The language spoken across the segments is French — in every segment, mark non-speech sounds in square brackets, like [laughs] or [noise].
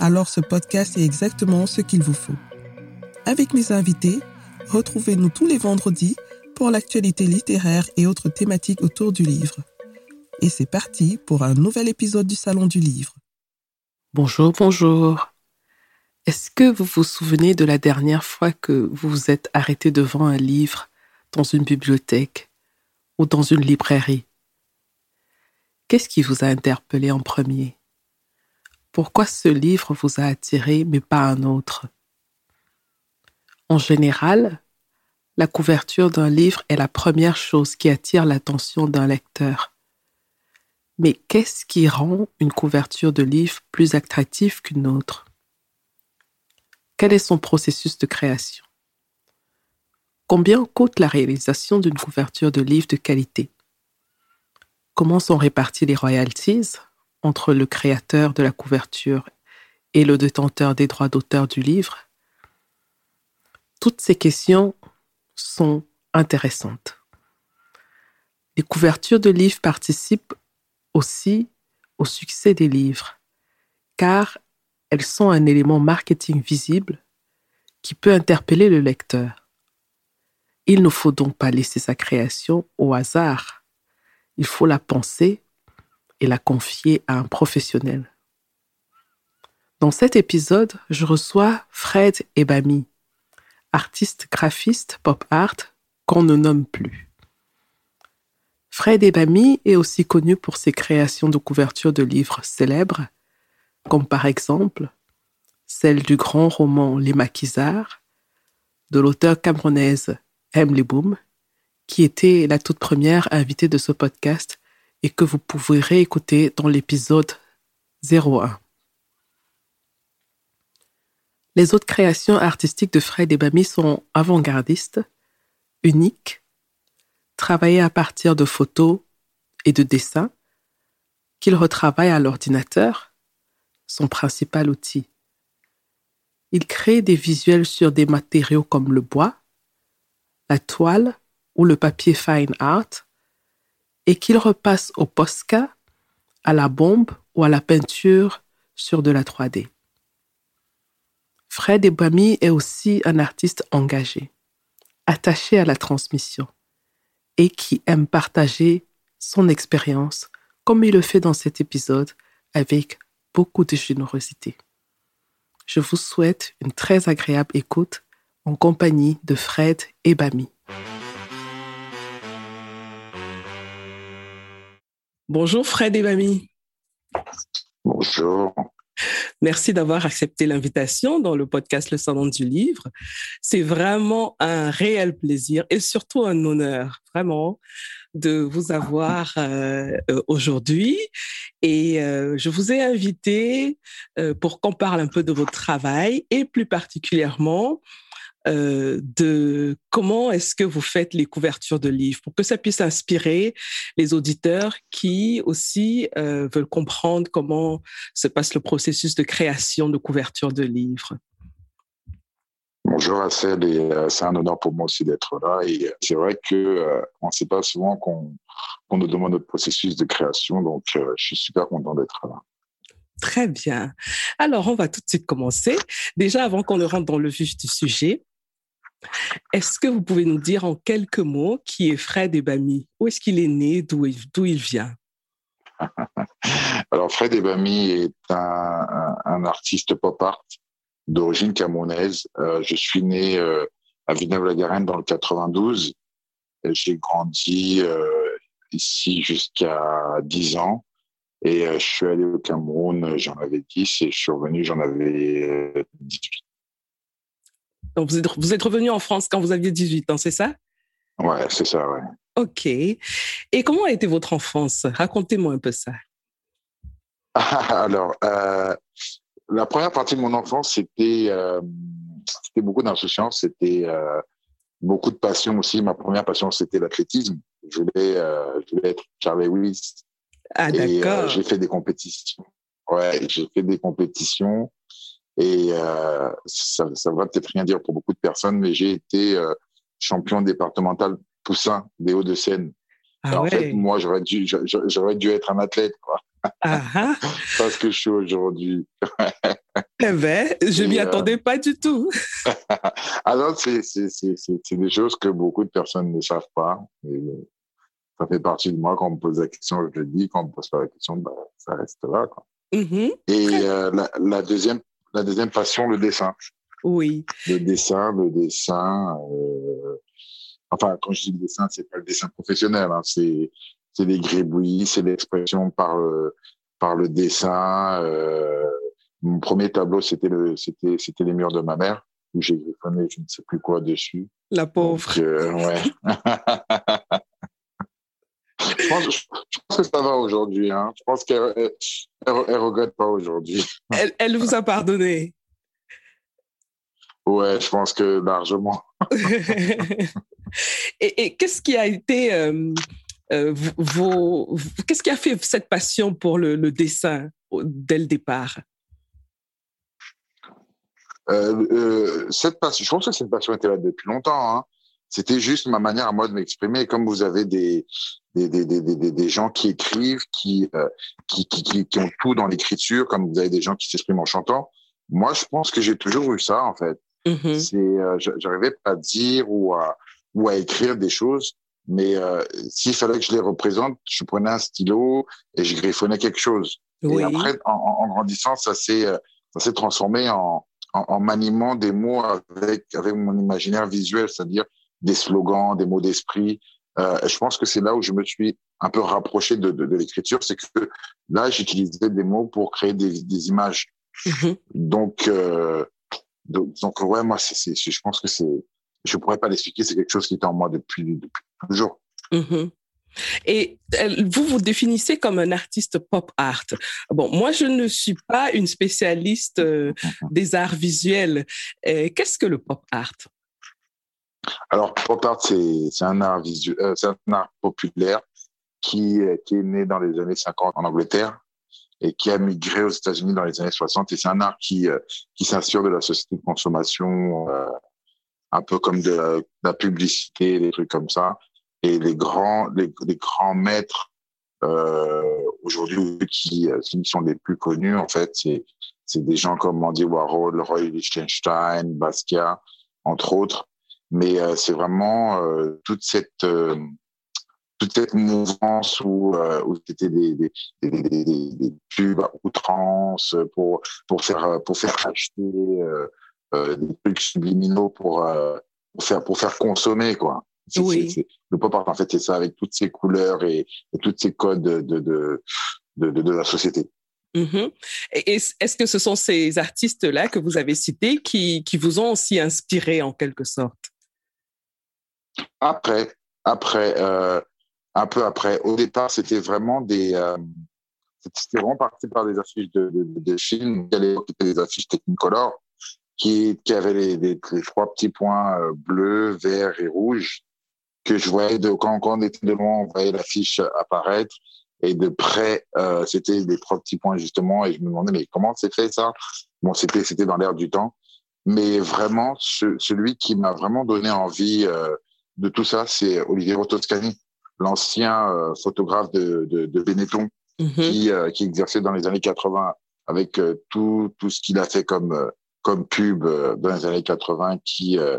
alors ce podcast est exactement ce qu'il vous faut. Avec mes invités, retrouvez-nous tous les vendredis pour l'actualité littéraire et autres thématiques autour du livre. Et c'est parti pour un nouvel épisode du Salon du Livre. Bonjour, bonjour. Est-ce que vous vous souvenez de la dernière fois que vous vous êtes arrêté devant un livre dans une bibliothèque ou dans une librairie? Qu'est-ce qui vous a interpellé en premier? Pourquoi ce livre vous a attiré mais pas un autre? En général, la couverture d'un livre est la première chose qui attire l'attention d'un lecteur. Mais qu'est-ce qui rend une couverture de livre plus attractive qu'une autre? Quel est son processus de création? Combien coûte la réalisation d'une couverture de livre de qualité? Comment sont répartis les royalties? Entre le créateur de la couverture et le détenteur des droits d'auteur du livre Toutes ces questions sont intéressantes. Les couvertures de livres participent aussi au succès des livres, car elles sont un élément marketing visible qui peut interpeller le lecteur. Il ne faut donc pas laisser sa création au hasard. Il faut la penser et la confier à un professionnel. Dans cet épisode, je reçois Fred Ebami, artiste graphiste pop art qu'on ne nomme plus. Fred Ebami est aussi connu pour ses créations de couvertures de livres célèbres, comme par exemple celle du grand roman Les Maquisards de l'auteur camerounaise Emily Boom, qui était la toute première invitée de ce podcast et que vous pouvez réécouter dans l'épisode 01. Les autres créations artistiques de Fred Ebami sont avant-gardistes, uniques, travaillées à partir de photos et de dessins qu'il retravaille à l'ordinateur, son principal outil. Il crée des visuels sur des matériaux comme le bois, la toile ou le papier fine art et qu'il repasse au Posca, à la bombe ou à la peinture sur de la 3D. Fred Ebami est aussi un artiste engagé, attaché à la transmission et qui aime partager son expérience comme il le fait dans cet épisode avec beaucoup de générosité. Je vous souhaite une très agréable écoute en compagnie de Fred Ebami. Bonjour Fred Ebami. Bonjour. Merci d'avoir accepté l'invitation dans le podcast Le Salon du Livre. C'est vraiment un réel plaisir et surtout un honneur, vraiment, de vous avoir euh, euh, aujourd'hui. Et euh, je vous ai invité pour qu'on parle un peu de votre travail et plus particulièrement euh, de comment est-ce que vous faites les couvertures de livres pour que ça puisse inspirer les auditeurs qui aussi euh, veulent comprendre comment se passe le processus de création de couverture de livres. Bonjour Assel, et euh, c'est un honneur pour moi aussi d'être là. Et c'est vrai que on ne sait pas souvent qu'on nous demande notre processus de création, donc je suis super content d'être là. Très bien. Alors, on va tout de suite commencer. Déjà, avant qu'on ne rentre dans le vif du sujet, est-ce que vous pouvez nous dire en quelques mots qui est Fred Ebami Où est-ce qu'il est né? D'où il, vient? [laughs] Alors, Fred Ebami est un, artiste pop art d'origine camerounaise. Euh, je suis né euh, à Villeneuve-la-Garenne dans le 92. J'ai grandi euh, ici jusqu'à 10 ans. Et je suis allé au Cameroun, j'en avais 10 et je suis revenu, j'en avais 18. Donc, vous êtes, vous êtes revenu en France quand vous aviez 18 ans, c'est ça? Ouais, c'est ça, ouais. OK. Et comment a été votre enfance? Racontez-moi un peu ça. Alors, euh, la première partie de mon enfance, c'était euh, c'était beaucoup d'insouciance, c'était euh, beaucoup de passion aussi. Ma première passion, c'était l'athlétisme. Je voulais, je voulais être Charlie Willis. Ah, d'accord. j'ai fait des compétitions. Ouais, j'ai fait des compétitions. Et euh, ça, ça va peut-être rien dire pour beaucoup de personnes, mais j'ai été euh, champion départemental poussin des Hauts-de-Seine. Ah en fait, moi, j'aurais dû, j'a- j'aurais dû être un athlète, quoi, Ah, ah. [laughs] parce que je suis aujourd'hui. [laughs] Eh ben, je m'y euh, attendais pas du tout. [laughs] Alors, c'est, c'est, c'est, c'est, c'est des choses que beaucoup de personnes ne savent pas. Et, ça fait partie de moi. Quand on me pose la question, je le dis. Quand on me pose pas la question, bah, ça reste là. Quoi. Mhm. Et euh, la, la deuxième, la deuxième passion, le dessin. Oui. Le dessin, le dessin. Euh... Enfin, quand je dis le dessin, c'est pas le dessin professionnel. Hein, c'est, c'est les gribouillis, c'est l'expression par le, par le dessin. Euh... Mon premier tableau, c'était le, c'était, c'était les murs de ma mère où j'ai griffonné je ne sais plus quoi dessus. La pauvre. Donc, euh, ouais. [laughs] je, pense, je, je pense que ça va aujourd'hui. Hein. Je pense qu'elle elle, elle- elle regrette pas aujourd'hui. [laughs] Elle, elle vous a pardonné. Ouais, je pense que largement. [laughs] et et qu'est-ce qui a été euh, euh, vos, qu'est-ce qui a fait cette passion pour le, le dessin dès le départ? Euh, euh, cette passion, je pense que cette passion était là depuis longtemps. Hein. C'était juste ma manière à moi de m'exprimer. Comme vous avez des des, des, des, des, des gens qui écrivent, qui, euh, qui, qui, qui, qui ont tout dans l'écriture, comme vous avez des gens qui s'expriment en chantant. Moi, je pense que j'ai toujours eu ça, en fait. Mhm. C'est, euh, j'a- j'arrivais pas à dire ou à, ou à écrire des choses, mais euh, s'il fallait que je les représente, je prenais un stylo et je griffonnais quelque chose. Oui. Et après, en, en- en grandissant, ça s'est, euh, ça s'est transformé en, en, en maniement des mots avec, avec mon imaginaire visuel, c'est-à-dire des slogans, des mots d'esprit. Euh, je pense que c'est là où je me suis un peu rapproché de, de, de l'écriture, c'est que là, j'utilisais des mots pour créer des, des images. Mhm. Donc, euh, donc, donc, ouais, moi, c'est, je pense que c'est, je pourrais pas l'expliquer, c'est quelque chose qui était en moi depuis, depuis toujours. Mhm. Et euh, vous vous définissez comme un artiste pop art. Bon, moi, je ne suis pas une spécialiste euh, des arts visuels. Qu'est-ce que le pop art? Alors, pop art, c'est, un art euh, un art populaire qui, euh, qui est né dans les années 50 en Angleterre et qui a migré aux États-Unis dans les années 60. Et c'est un art qui, euh, qui s'inspire de la société de consommation, euh, un peu comme de la, de la publicité, des trucs comme ça. Et les grands, les, les grands maîtres euh, aujourd'hui qui, qui sont les plus connus, en fait, c'est des gens comme Andy Warhol, Roy Lichtenstein, Basquiat, entre autres. Mais euh, c'est vraiment euh, toute cette euh, toute cette mouvance où, euh, où c'était des, des, des, des, des, des pubs à outrance pour pour faire pour faire acheter euh, euh, des trucs subliminaux pour, pour faire pour faire consommer quoi. Oui. c'est- le pop art en fait c'est ça avec toutes ces couleurs et, et tous ces codes de de, de, de, de la société. Mhm. Et est- Est-ce que ce sont ces artistes-là que vous avez cités qui, qui vous ont aussi inspiré en quelque sorte? Après, après, euh, un peu après. Au départ, c'était vraiment des, euh, c'était vraiment parti par des affiches de, de, de, films. À l'époque, c'était des affiches Technicolor qui, qui avaient les, les, les trois petits points euh, bleus, verts et rouges que je voyais de quand, quand on était de loin, on voyait l'affiche apparaître et de près, euh, c'était les trois petits points justement et je me demandais mais comment c'est fait ça? Bon, c'était c'était dans l'air du temps, mais vraiment ce, celui qui m'a vraiment donné envie euh, de tout ça, c'est Oliviero Toscani, l'ancien euh, photographe de, de, de Benetton Mhm. qui, euh, qui exerçait dans les années 80 avec euh, tout, tout ce qu'il a fait comme, euh, comme pub euh, dans les années 80 qui, euh,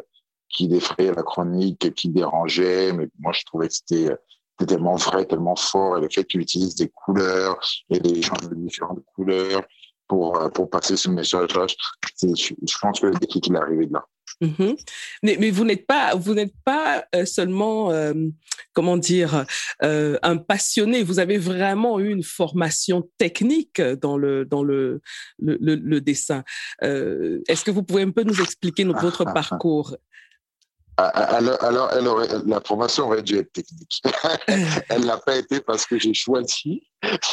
qui défrayait la chronique, qui dérangeait. Mais moi, je trouvais que c'était tellement vrai, tellement fort. Et le fait qu'il utilise des couleurs et des gens de différentes couleurs pour, pour passer ce message-là, je, je pense que le déclic, il est arrivé de là. Mhm. Mais, mais vous n'êtes pas, vous n'êtes pas euh, seulement, euh, comment dire, euh, un passionné. Vous avez vraiment eu une formation technique dans le dans le le, le- le dessin. Euh, Est-ce que vous pouvez un peu nous expliquer notre- votre [laughs] parcours? Ah, ah, Alors, alors elle aurait, la formation aurait dû être technique. [laughs] Elle l'a pas été parce que j'ai choisi,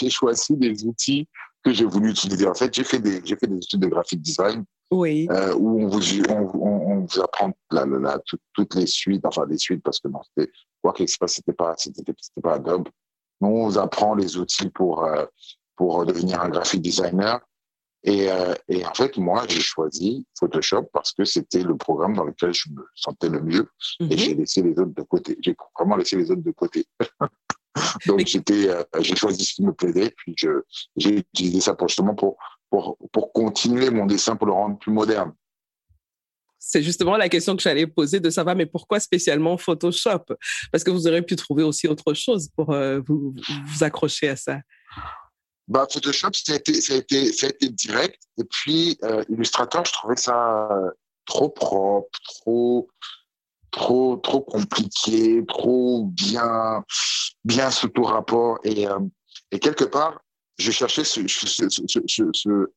j'ai choisi des outils que j'ai voulu utiliser. En fait, j'ai fait des, j'ai fait des études de graphic design. Oui. Euh, où on vous, on, on, vous apprend la, la, toutes les suites, enfin les suites parce que non, c'était, quoi que c'était pas, c'était, pas Adobe. On vous apprend les outils pour, euh, pour devenir un graphic designer. Et, euh, et en fait, moi, j'ai choisi Photoshop parce que c'était le programme dans lequel je me sentais le mieux. Et mhm. j'ai laissé les autres de côté. J'ai vraiment laissé les autres de côté. [laughs] Donc, j'étais, euh, j'ai choisi ce qui me plaisait. Puis, je, j'ai utilisé ça pour justement pour, pour, pour continuer mon dessin, pour le rendre plus moderne. C'est justement la question que j'allais poser de savoir, mais pourquoi spécialement Photoshop? Parce que vous auriez pu trouver aussi autre chose pour euh, vous, accrocher à ça. Bah, Photoshop, ça a, été, direct. Et puis, euh, Illustrator, je trouvais ça euh, trop propre, trop, trop, trop compliqué, trop bien, bien sous tout rapport. Et, et quelque part, je cherchais ce, ce, ce,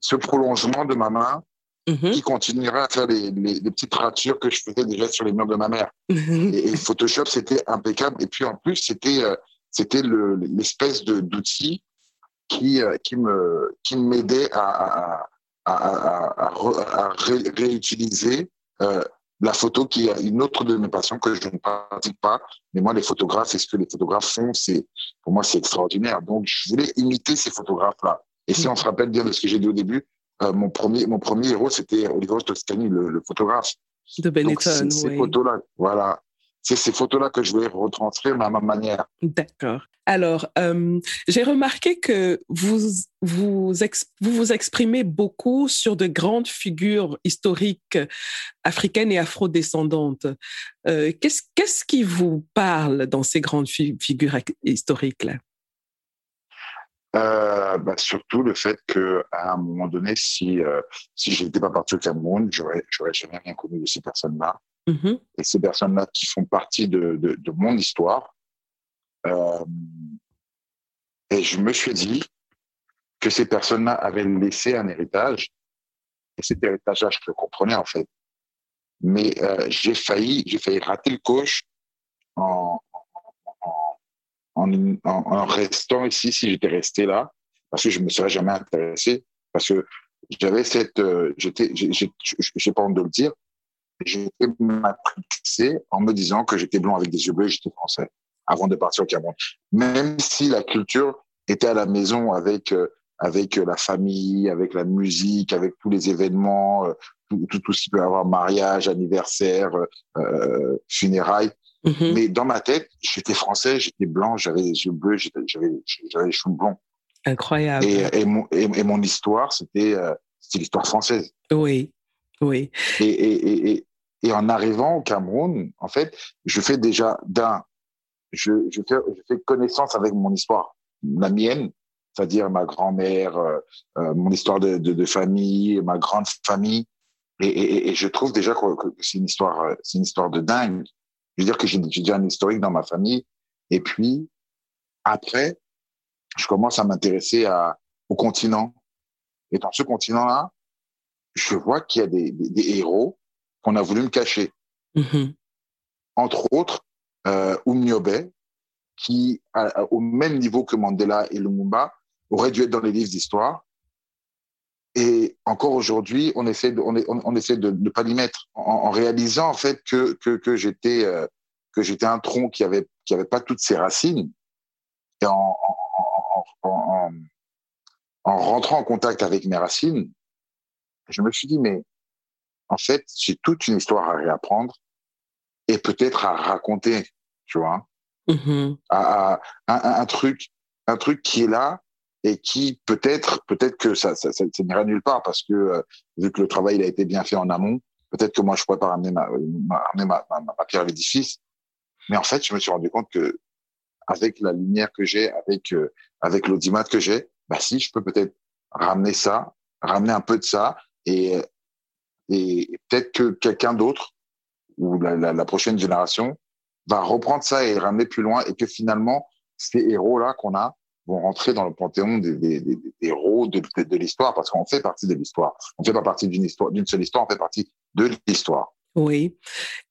ce prolongement de ma main mm-hmm. qui continuerait à faire les, les, les, petites ratures que je faisais déjà sur les murs de ma mère. Mm-hmm. et, Photoshop, c'était impeccable. Et puis, en plus, c'était, euh, c'était l'espèce de d'outil qui, euh, qui me qui m'aidait à, à, à, à, réutiliser euh, la photo qui est une autre de mes passions que je ne pratique pas. Mais moi, les photographes et ce que les photographes font, c'est pour moi, c'est extraordinaire. Donc, je voulais imiter ces photographes-là. Et si on se rappelle bien de ce que j'ai dit au début, euh, mon premier mon premier héros, c'était Oliver Toscani, le, le photographe. De Benetton, Ces photos-là, voilà c'est ces photos-là que je voulais retranscrire à ma manière. D'accord. Alors, euh, j'ai remarqué que vous vous, vous vous exprimez beaucoup sur de grandes figures historiques africaines et afrodescendantes. Euh, qu'est-ce, qu'est-ce qui vous parle dans ces grandes figures historiques-là? Euh, bah, surtout le fait que à un moment donné, si euh, si j'étais pas parti au Cameroun, j'aurais j'aurais jamais rien connu de ces personnes-là. Mm-hmm. Et ces personnes-là qui font partie de, de, de mon histoire. Euh, et je me suis dit que ces personnes-là avaient laissé un héritage. Et cet héritage-là, je le comprenais en fait. Mais euh, j'ai failli, j'ai failli rater le coche en, en, restant ici si j'étais resté là, parce que je me serais jamais intéressé, parce que j'avais cette, euh, j'étais, j'ai pas honte de le dire, j'étais matrixé en me disant que j'étais blond avec des yeux bleus j'étais français avant de partir au Cameroun. Même si la culture était à la maison avec euh, avec la famille, avec la musique, avec tous les événements, euh, tout ce qui peut avoir mariage, anniversaire, euh, funérailles. Mm-hmm. Mais dans ma tête, j'étais français, j'étais blanc, j'avais les yeux bleus, j'avais les cheveux blonds. Incroyable. Et, et, mon, et, mon histoire, c'était euh, c'était l'histoire française. Oui. Oui. Et, en arrivant au Cameroun, en fait, je fais déjà d'un, je, je, fais, je fais connaissance avec mon histoire, la mienne, c'est-à-dire ma grand-mère, euh, euh mon histoire de, de, de, famille, ma grande famille. Et, et, et je trouve déjà que, que c'est une histoire, c'est une histoire de dingue. Je veux dire que j'ai déjà un historique dans ma famille. Et puis, après, je commence à m'intéresser au continent. Et dans ce continent-là, je vois qu'il y a des, des, des héros qu'on a voulu me cacher. Mm-hmm. Entre autres, euh, Umniobe, qui, à, au même niveau que Mandela et Lumumba, aurait dû être dans les livres d'histoire. Et encore aujourd'hui, on essaie de, on, on, on essaie de ne pas l'y mettre, en, en, réalisant en fait que que, que j'étais euh, que j'étais un tronc qui avait qui avait pas toutes ses racines. Et en, en, en rentrant en contact avec mes racines, je me suis dit, mais en fait, j'ai toute une histoire à réapprendre et peut-être à raconter, tu vois, mm-hmm. à, à, un, truc, un truc qui est là et qui peut-être, peut-être que ça, ça, ça, n'ira nulle part parce que euh, vu que le travail il a été bien fait en amont, peut-être que moi je pourrais pas ramener ma, ma, ma, ma, ma pierre à l'édifice. Mais en fait, je me suis rendu compte que avec la lumière que j'ai, avec euh, avec l'audimat que j'ai, bah si, je peux peut-être ramener ça, ramener un peu de ça et, et peut-être que quelqu'un d'autre ou la, la, la, prochaine génération va reprendre ça et ramener plus loin et que finalement ces héros là qu'on a vont rentrer dans le panthéon des, des, des, des héros de, de, de l'histoire parce qu'on fait partie de l'histoire. On fait pas partie d'une histoire, d'une seule histoire, on fait partie de l'histoire. Oui.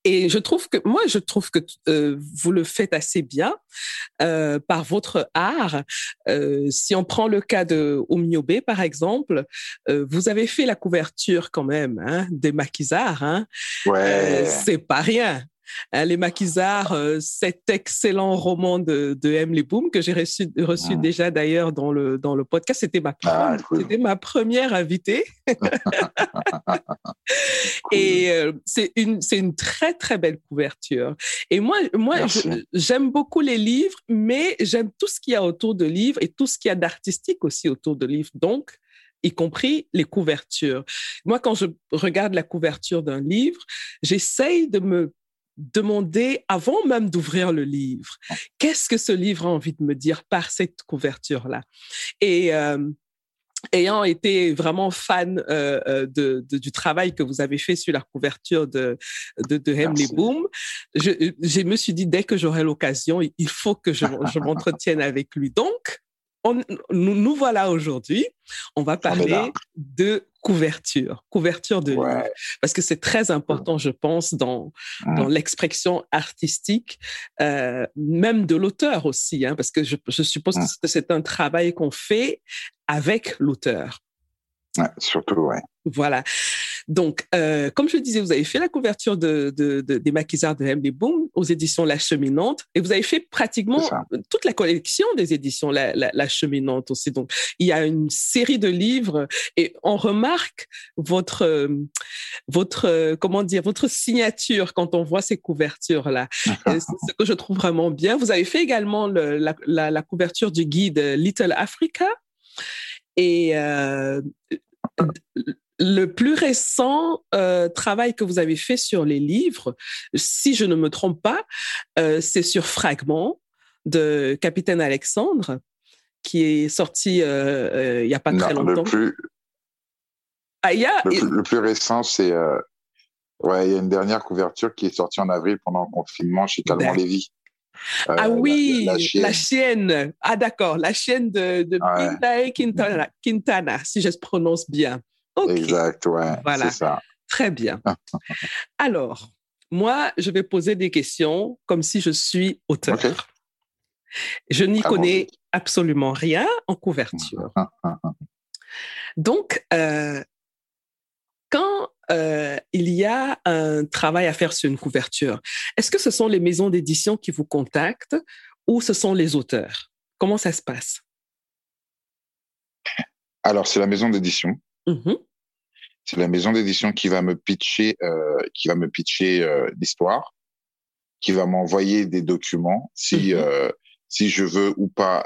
Et je trouve que, moi, je trouve que euh, vous le faites assez bien euh, par votre art. Euh, si on prend le cas de Omiobe, par exemple, vous avez fait la couverture quand même hein, des maquisards. Hein. Ouais. C'est pas rien. Hein, les Maquisards, euh, cet excellent roman de, de M. Boom que j'ai reçu, reçu Ah. déjà d'ailleurs dans le, dans le podcast. C'était ma, Ah, pre- cool. c'était ma première invitée. [laughs] Cool. Et euh, c'est une, c'est une très, très belle couverture. Et moi, moi j'aime beaucoup les livres, mais j'aime tout ce qu'il y a autour de livres et tout ce qu'il y a d'artistique aussi autour de livres. Donc, y compris les couvertures. Moi, quand je regarde la couverture d'un livre, j'essaye de me demander, avant même d'ouvrir le livre, qu'est-ce que ce livre a envie de me dire par cette couverture-là? Et euh, ayant été vraiment fan euh, euh, de, de- du travail que vous avez fait sur la couverture de, de, de Hemley. Boom, je, je me suis dit, dès que j'aurai l'occasion, il faut que je, je m'entretienne avec lui. Donc, on, nous, nous voilà aujourd'hui. On va est parler de couverture, couverture de Ouais. livre, parce que c'est très important, je pense, dans, Mm. dans l'expression artistique, euh, même de l'auteur aussi, hein, parce que je, je suppose que c'est- c'est un travail qu'on fait avec l'auteur. Ouais, surtout, ouais. Voilà. Donc, euh, comme je le disais, vous avez fait la couverture de, de, de- des maquisards de Emily Boom aux éditions La Cheminante et vous avez fait pratiquement toute la collection des éditions La, La, La Cheminante aussi. Donc, il y a une série de livres et on remarque votre, euh, votre, euh, comment dire, votre signature quand on voit ces couvertures-là. C'est ce que je trouve vraiment bien. Vous avez fait également le- la, la, la couverture du guide Little Africa. Et euh, le plus récent euh, travail que vous avez fait sur les livres, si je ne me trompe pas, euh, c'est sur Fragment de Capitaine Alexandre, qui est sorti euh, il n'y a pas très longtemps. le plus, Ah, il y a, le, plus- le plus récent, c'est ouais, il y a une dernière couverture qui est sortie en avril pendant le confinement chez Calmont. Lévy. Euh, Ah la- oui, la, la, la chienne. Ah d'accord, la chienne de, de Ouais. Quintana, Quintana, si je prononce bien. Ok, Exact, ouais, Voilà. c'est ça. très bien. [laughs] Alors, moi, je vais poser des questions comme si je suis auteur. Je n'y connais absolument rien en couverture. [laughs] Donc, euh, euh, il y a un travail à faire sur une couverture, est-ce que ce sont les maisons d'édition qui vous contactent ou ce sont les auteurs? Comment ça se passe? Alors, c'est la maison d'édition. Mhm, C'est la maison d'édition qui va me pitcher, euh, qui va me pitcher euh, l'histoire, qui va m'envoyer des documents si euh, si je veux ou pas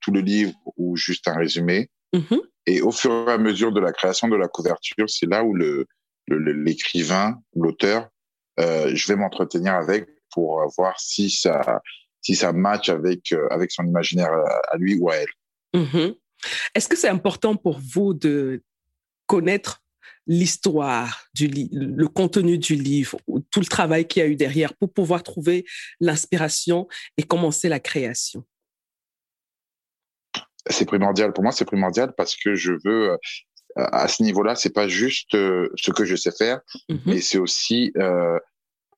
tout le livre ou juste un résumé. mhm, Et au fur et à mesure de la création de la couverture, c'est là où le- l'écrivain, l'auteur, euh, je vais m'entretenir avec pour euh, voir si ça si ça match avec euh, avec son imaginaire à, lui ou à elle. mhm. Est-ce que c'est important pour vous de connaître l'histoire le contenu du livre, ou tout le travail qu'il y a eu derrière pour pouvoir trouver l'inspiration et commencer la création? C'est primordial pour moi c'est primordial parce que je veux à ce niveau-là c'est pas juste euh, ce que je sais faire Mhm, mais c'est aussi euh,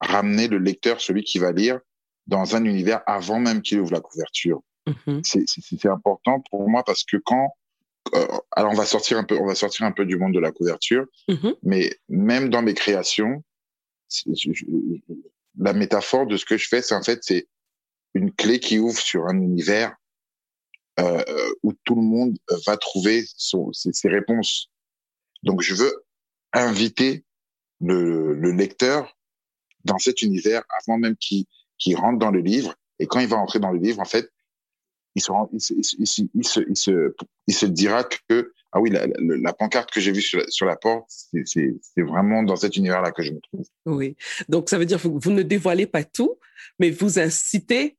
ramener le lecteur celui qui va lire dans un univers avant même qu'il ouvre la couverture. Mhm, c'est c'est- c'est important pour moi parce que quand euh, alors on va sortir un peu on va sortir un peu du monde de la couverture mhm, mais même dans mes créations c'est- je- je- la métaphore de ce que je fais c'est en fait c'est une clé qui ouvre sur un univers où tout le monde va trouver ses, ses réponses. Donc, je veux inviter le, le lecteur dans cet univers avant même qu'il rentre dans le livre. Et quand il va entrer dans le livre, en fait, il se, dira que ah oui, la, pancarte que j'ai vue sur, la- sur la porte, c'est vraiment dans cet univers-là que je me trouve. Oui. Donc, ça veut dire que vous ne dévoilez pas tout, mais vous incitez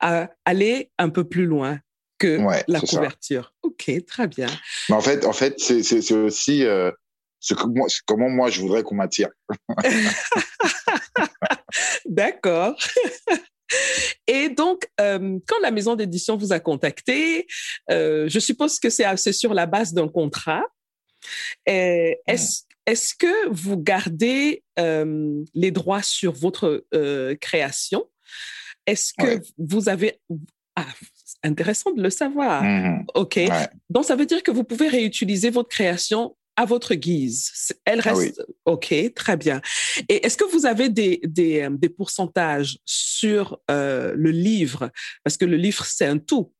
à aller un peu plus loin que Ouais, la ça. couverture. OK, très bien. Mais en fait, en fait, c'est aussi euh, ce que moi, comment moi je voudrais qu'on m'attire. [laughs] D'accord. [laughs] Et donc, euh, quand la maison d'édition vous a contacté, euh, je suppose que c'est sur la base d'un contrat. Est-ce est-ce que vous gardez euh, les droits sur votre création? Est-ce que vous avez... Ah, intéressant de le savoir. Mhm. OK. Donc, ça veut dire que vous pouvez réutiliser votre création à votre guise. Elle Ah reste OK, très bien. Et est-ce que vous avez des, des, euh, des pourcentages sur euh, le livre? Parce que le livre, c'est un tout.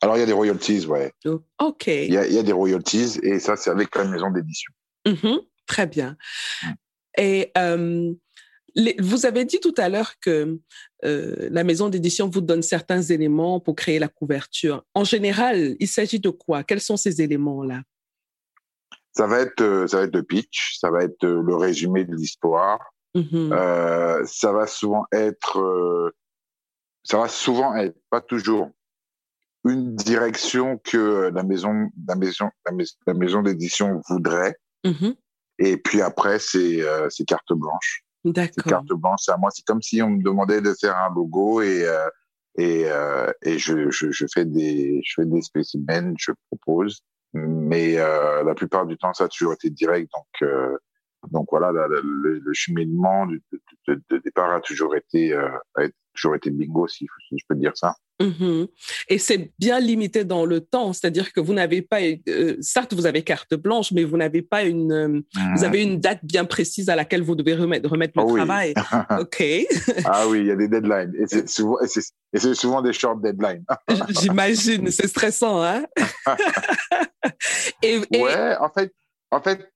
Alors, il y a des royalties, ouais. OK. Il y a, il y a des royalties et ça, c'est avec la maison d'édition. Mhm, très bien. Mm. Et euh, les- vous avez dit tout à l'heure que euh, la maison d'édition vous donne certains éléments pour créer la couverture. En général, il s'agit de quoi? Quels sont ces éléments-là? Ça va être, euh, ça va être le pitch, ça va être euh, le résumé de l'histoire. Mhm, Euh, ça va souvent être, euh, ça va souvent être, pas toujours, une direction que la maison, la maison, la maison, d'édition voudrait. mhm. Et puis après, c'est euh, c'est carte blanche. D'accord. carte blanche. C'est à moi. C'est comme si on me demandait de faire un logo et euh, et euh, et je, je je fais des je fais des spécimens, je propose. Mais euh, la plupart du temps, ça a toujours été direct. Donc euh, donc voilà, la- la- le, le cheminement de, de, de- de départ a toujours été euh, a toujours été bingo, si, si je peux dire ça. Mhm. Et c'est bien limité dans le temps, c'est-à-dire que vous n'avez pas, euh, certes, vous avez carte blanche, mais vous n'avez pas une, euh, vous avez une date bien précise à laquelle vous devez remettre, remettre le Oh oui. travail. [laughs] OK. ah oui, il y a des deadlines et c'est souvent et c'est et c'est souvent des short deadlines. [laughs] J'imagine, c'est stressant, hein? [laughs] et, et- Ouais, en fait, en fait,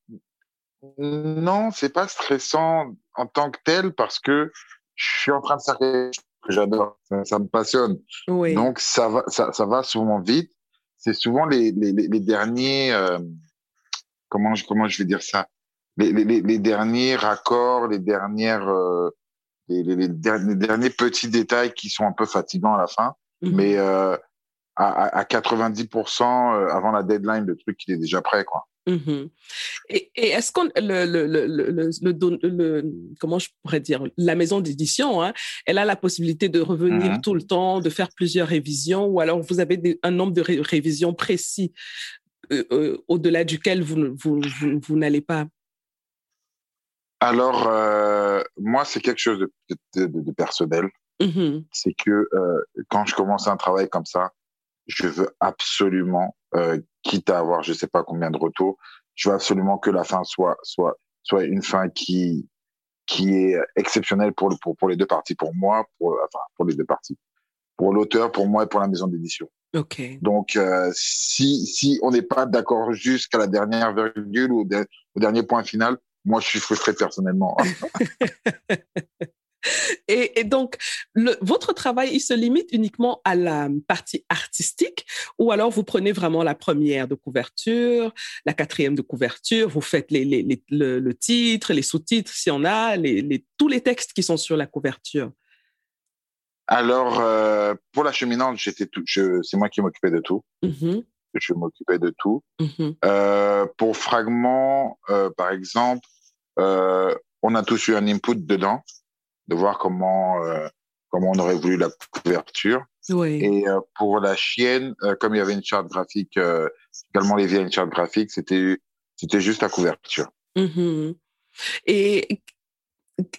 non, c'est pas stressant en tant que tel parce que je suis en train de faire quelque que j'adore, ça, ça me passionne. oui. Donc ça va, ça, ça va souvent vite. C'est souvent les, les, les, derniers, euh, comment je, comment je vais dire ça, les, les, les- derniers raccords, les dernières, euh, les, les, les derniers, les derniers petits détails qui sont un peu fatigants à la fin, Mhm. mais euh, à, à à 90% euh, avant la deadline, le truc il est déjà prêt, quoi. Mhm. Et, et est-ce qu'on le, le, le, le, comment je pourrais dire la maison d'édition, hein, elle a la possibilité de revenir Mhm. tout le temps, de faire plusieurs révisions, ou alors vous avez des- un nombre de ré- révisions précis euh, euh, au-delà duquel vous, vous, vous, vous n'allez pas? Alors, euh, moi, c'est quelque chose de, de, de- de personnel. Mhm. C'est que quand je commence un travail comme ça, je veux absolument, euh, quitte à avoir je sais pas combien de retours, je veux absolument que la fin soit soit soit une fin qui qui est exceptionnelle pour le- pour pour les deux parties, pour moi, pour enfin pour les deux parties, pour l'auteur, pour moi et pour la maison d'édition. OK. Donc, euh, si si on n'est pas d'accord jusqu'à la dernière virgule ou au dernier point final, moi je suis frustré personnellement. [laughs] [laughs] Et, et donc, le, votre travail, il se limite uniquement à la partie artistique ou alors vous prenez vraiment la première de couverture, la quatrième de couverture, vous faites les, les, les- le, le titre, les sous-titres s'il y en a, tous les textes qui sont sur la couverture? Alors, euh, pour la cheminante, j'étais tout, je, c'est moi qui m'occupais de tout. Mhm, Je m'occupais de tout. mhm, Euh, pour fragments, euh, par exemple, on a tous eu un input dedans, de voir comment euh, comment on aurait voulu la couverture. Oui. Et euh, pour la chienne, euh, comme il y avait une charte graphique, également les une charte graphique, c'était c'était juste la couverture. Mhm. Et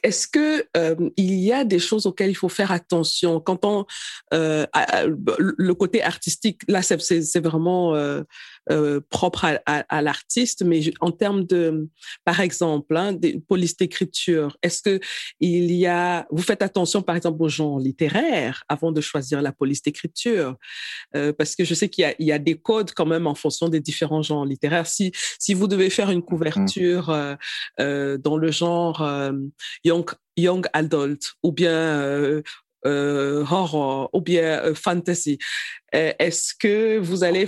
est-ce que euh, il y a des choses auxquelles il faut faire attention quand on euh, à- à- le côté artistique là c'est vraiment euh, euh, propre à, à, à l'artiste mais en termes de par exemple hein, des polices d'écriture est-ce que il y a vous faites attention par exemple aux genres littéraires avant de choisir la police d'écriture? Euh, parce que je sais qu'il y a il y a des codes quand même en fonction des différents genres littéraires. Si si vous devez faire une couverture euh, euh, dans le genre young young adult ou bien horror ou bien fantasy, est-ce que vous allez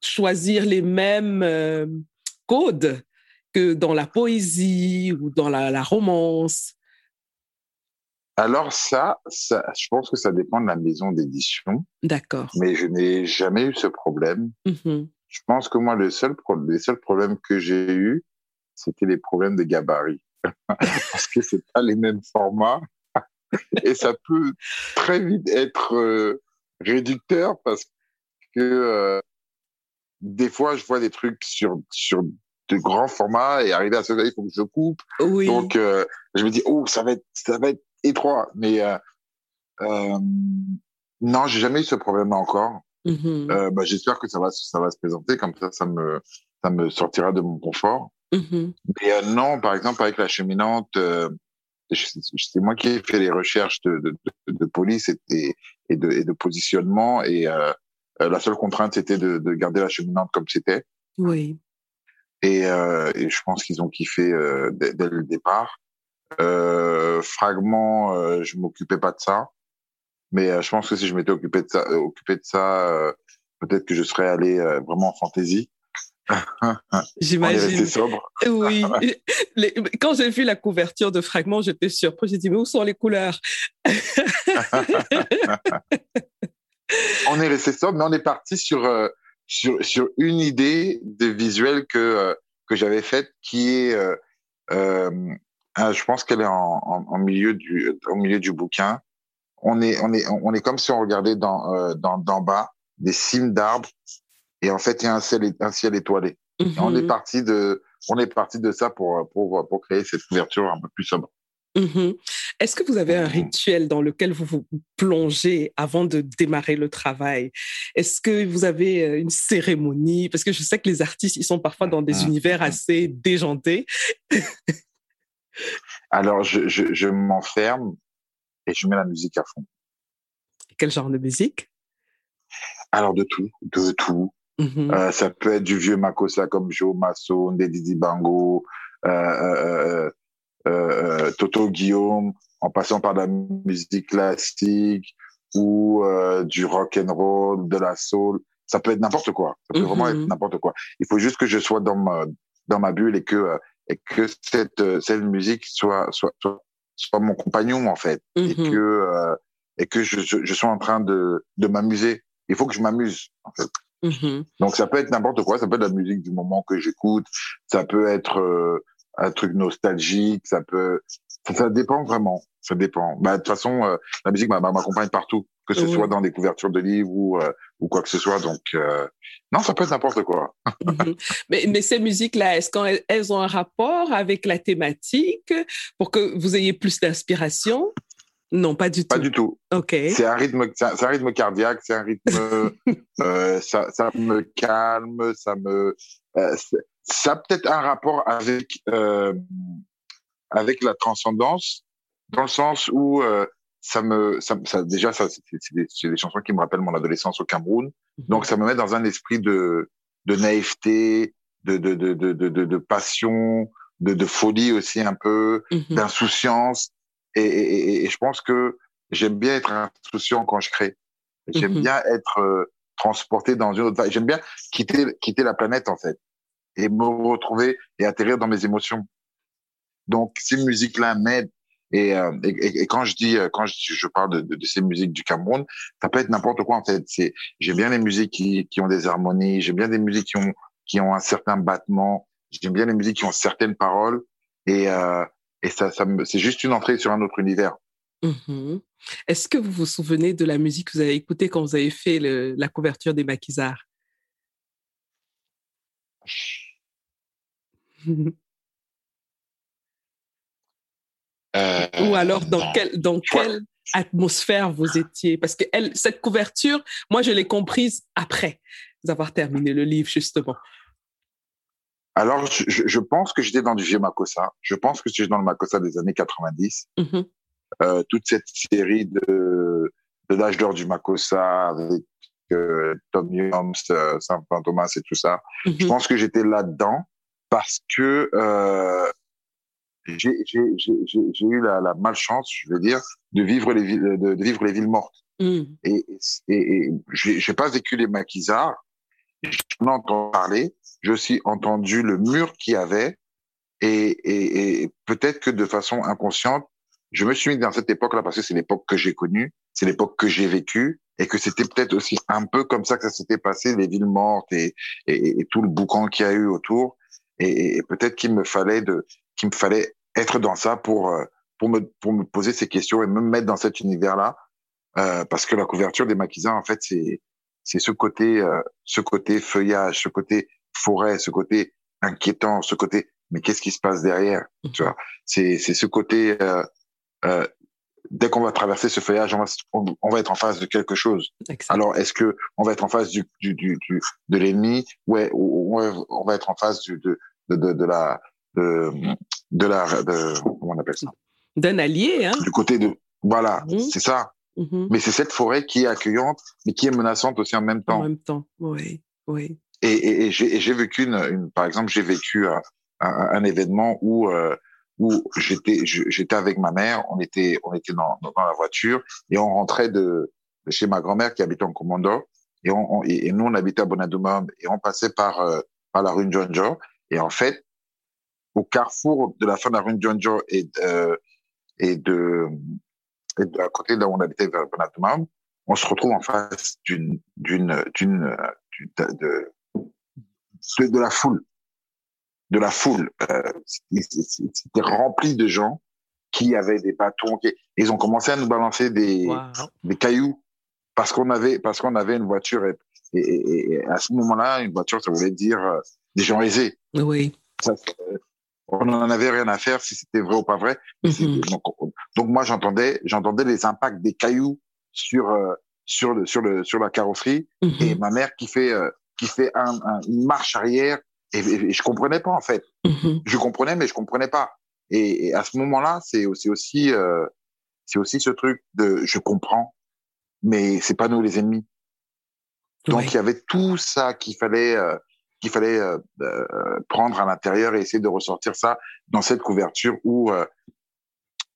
choisir les mêmes euh, codes que dans la poésie ou dans la, la romance Alors ça, ça, je pense que ça dépend de la maison d'édition, D'accord. mais je n'ai jamais eu ce problème. Mhm. Je pense que moi, le seul les seuls problèmes que j'ai eu, c'était les problèmes de gabarit. [laughs] Parce que c'est pas les mêmes formats. Et ça peut très vite être euh, réducteur parce que euh, des fois, je vois des trucs sur, sur de grands formats et arriver à ce il faut que je coupe. Oui. Donc, euh, je me dis, oh, ça va être, ça va être étroit. Mais euh, euh, non, j'ai jamais eu ce problème-là encore. Mhm. Euh, bah, j'espère que ça va, ça va se présenter comme ça, ça me, ça me sortira de mon confort. Mhm. Mais non, par exemple, avec la cheminante, c'est moi qui ai fait les recherches de, de, de, de police et, et, et de, et de positionnement. Et euh, euh, la seule contrainte, c'était de, de garder la cheminante comme c'était. Oui. Et, euh, et je pense qu'ils ont kiffé euh, dès, dès le départ. Fragment, je m'occupais pas de ça. Mais je pense que si je m'étais occupé de ça, occupé de ça, peut-être que je serais allé vraiment en fantaisie. [laughs] J'imagine. resté sobre. Oui. [laughs] Les- quand j'ai vu la couverture de Fragment, j'étais surpris. J'ai dit, mais où sont les couleurs? [laughs] [laughs] on est resté sobre, mais on est parti sur euh, sur sur une idée de visuel que euh, que j'avais faite, qui est, euh, euh, ah, je pense qu'elle est en, en, en milieu du au milieu du bouquin. On est on est on est comme si on regardait dans euh, dans d'en bas des cimes d'arbres et en fait il y a un ciel un ciel étoilé. On est Mhm. parti de on est parti de ça pour pour pour créer cette couverture un peu plus sobre. Mhm. Est-ce que vous avez un rituel dans lequel vous vous plongez avant de démarrer le travail? Est-ce que vous avez euh, une cérémonie? Parce que je sais que les artistes, ils sont parfois dans des Mhm. univers assez déjantés. Alors je je, je m'enferme et je mets la musique à fond. Quel genre de musique? Alors de tout, de tout. Mhm. Euh, ça peut être du vieux Makossa comme Joe Masson, des Didi Bango, euh, euh, Toto Guillaume, en passant par de la musique classique ou euh, du rock and roll, de la soul. Ça peut être n'importe quoi. Ça peut Mhm. vraiment être n'importe quoi. Il faut juste que je sois dans ma dans ma bulle et que euh, et que cette euh, cette musique soit soit soit, soit mon compagnon en fait et Mhm. que euh, et que je, je je sois en train de de m'amuser. Il faut que je m'amuse en fait. Mhm. Donc ça peut être n'importe quoi, ça peut être la musique du moment que j'écoute, ça peut être euh, un truc nostalgique, ça peut, ça, ça dépend vraiment, ça dépend. Bah de toute façon, euh, la musique m'a- m'a- m'accompagne partout, que ce Oui. soit dans des couvertures de livres ou euh, ou quoi que ce soit. Donc euh, non, ça peut être n'importe quoi. Mhm. mais, mais ces musiques-là, est-ce qu'elles elles ont un rapport avec la thématique pour que vous ayez plus d'inspiration? Non, pas du Pas tout. du tout. OK. C'est un rythme, c'est un, rythme cardiaque, c'est un rythme, [laughs] ça, ça me calme, ça me, ça a peut-être un rapport avec euh, avec la transcendance, dans le sens où euh, ça me, ça, ça- déjà, ça, c'est des, chansons qui me rappellent mon adolescence au Cameroun, donc ça me met dans un esprit de de naïveté, de de de de de, de, de passion, de, de folie aussi un peu, Mhm. d'insouciance. Et, et, et- et je pense que j'aime bien être insouciant quand je crée. J'aime Mhm. bien être euh, transporté dans une autre. J'aime bien quitter quitter la planète en fait et me retrouver et atterrir dans mes émotions. Donc ces musiques-là m'aident. Et, euh, et, et- et quand je dis euh, quand je, je parle de, de, de ces musiques du Cameroun, ça peut être n'importe quoi en fait. C'est j'aime bien les musiques qui, qui ont des harmonies. J'aime bien des musiques qui ont qui ont un certain battement. J'aime bien les musiques qui ont certaines paroles. Et euh, et ça, ça me, c'est juste une entrée sur un autre univers. Mhm. Est-ce que vous vous souvenez de la musique que vous avez écoutée quand vous avez fait le- la couverture des maquisards? Euh, Ou alors dans, non. quel, dans quelle atmosphère vous étiez? Parce que elle, cette couverture, moi, je l'ai comprise après avoir terminé le livre, justement. Alors, je, pense que j'étais dans du vieux Makossa. Je pense que j'étais dans le Makossa des années 90. Mhm. Euh, toute cette série de, de l'âge d'or du Makossa avec euh, Tom Yoms, euh, Saint Thomas et tout ça. Je Mhm. pense que j'étais là-dedans parce que euh, j'ai eu la, la malchance, je veux dire, de vivre les villes, de, de vivre les villes mortes. Mhm. Et, et, et j'ai j'ai pas vécu les maquisards. J'en ai entendu parler. J'ai aussi entendu le mur qu'il y avait. Et, et, et peut-être que de façon inconsciente, je me suis mis dans cette époque-là parce que c'est l'époque que j'ai connue, c'est l'époque que j'ai vécue, et que c'était peut-être aussi un peu comme ça que ça s'était passé, les villes mortes et, et, et tout le boucan qu'il y a eu autour. Et, et peut-être qu'il me fallait de, qu'il me fallait être dans ça pour euh, pour me pour me poser ces questions et me mettre dans cet univers-là, euh, parce que la couverture des maquisards, en fait, c'est c'est ce côté, euh, ce côté feuillage, ce côté forêt, ce côté inquiétant, ce côté. Mais qu'est-ce qui se passe derrière Tu vois, c'est c'est ce côté. Euh, euh, dès qu'on va traverser ce feuillage, on va, on, va être en face de quelque chose. Alors, est-ce que on va être en face du, du, du, du de l'ennemi? Ouais, ou, on va être en face du, de, de, de, de la de, de la de, comment on appelle ça? D'un allié, hein? Du côté de voilà, mmh. c'est ça. Mmh mais c'est cette forêt qui est accueillante, mais qui est menaçante aussi en même temps. En même temps, oui, oui. Et, et, et j'ai vécu une, une, par exemple, j'ai vécu un, un, un, événement où euh, où j'étais j'étais avec ma mère, on était on était dans, dans la voiture et on rentrait de, de chez ma grand-mère qui habitait en Commando et, on, et, nous on habitait à Bonadumam et on passait par euh, par la rue Njonjo et en fait au carrefour de la fin de la rue Njonjo et euh, et de à côté de là où on habitait vers Bonadumam, on se retrouve en face d'une d'une d'une de, de, de la foule de la foule. Euh, C'était rempli de gens qui avaient des bâtons. Qui, ils ont commencé à nous balancer des, des cailloux parce qu'on avait parce qu'on avait une voiture et, et, et à ce moment-là, une voiture, ça voulait dire euh, des gens aisés. Oui. Ça, on n'en avait rien à faire si c'était vrai ou pas vrai. Mhm. donc, donc, moi, j'entendais j'entendais les impacts des cailloux sur euh, sur le sur le sur la carrosserie mhm. et ma mère qui fait euh, qui fait un, une marche arrière et, je comprenais pas en fait. Mhm. Je comprenais, mais je comprenais pas. Et, à ce moment-là, c'est aussi, aussi, euh, c'est aussi ce truc de je comprends, mais c'est pas nous les ennemis. Donc il y avait tout ça qu'il fallait, euh, qu'il fallait euh, euh, prendre à l'intérieur et essayer de ressortir ça dans cette couverture où,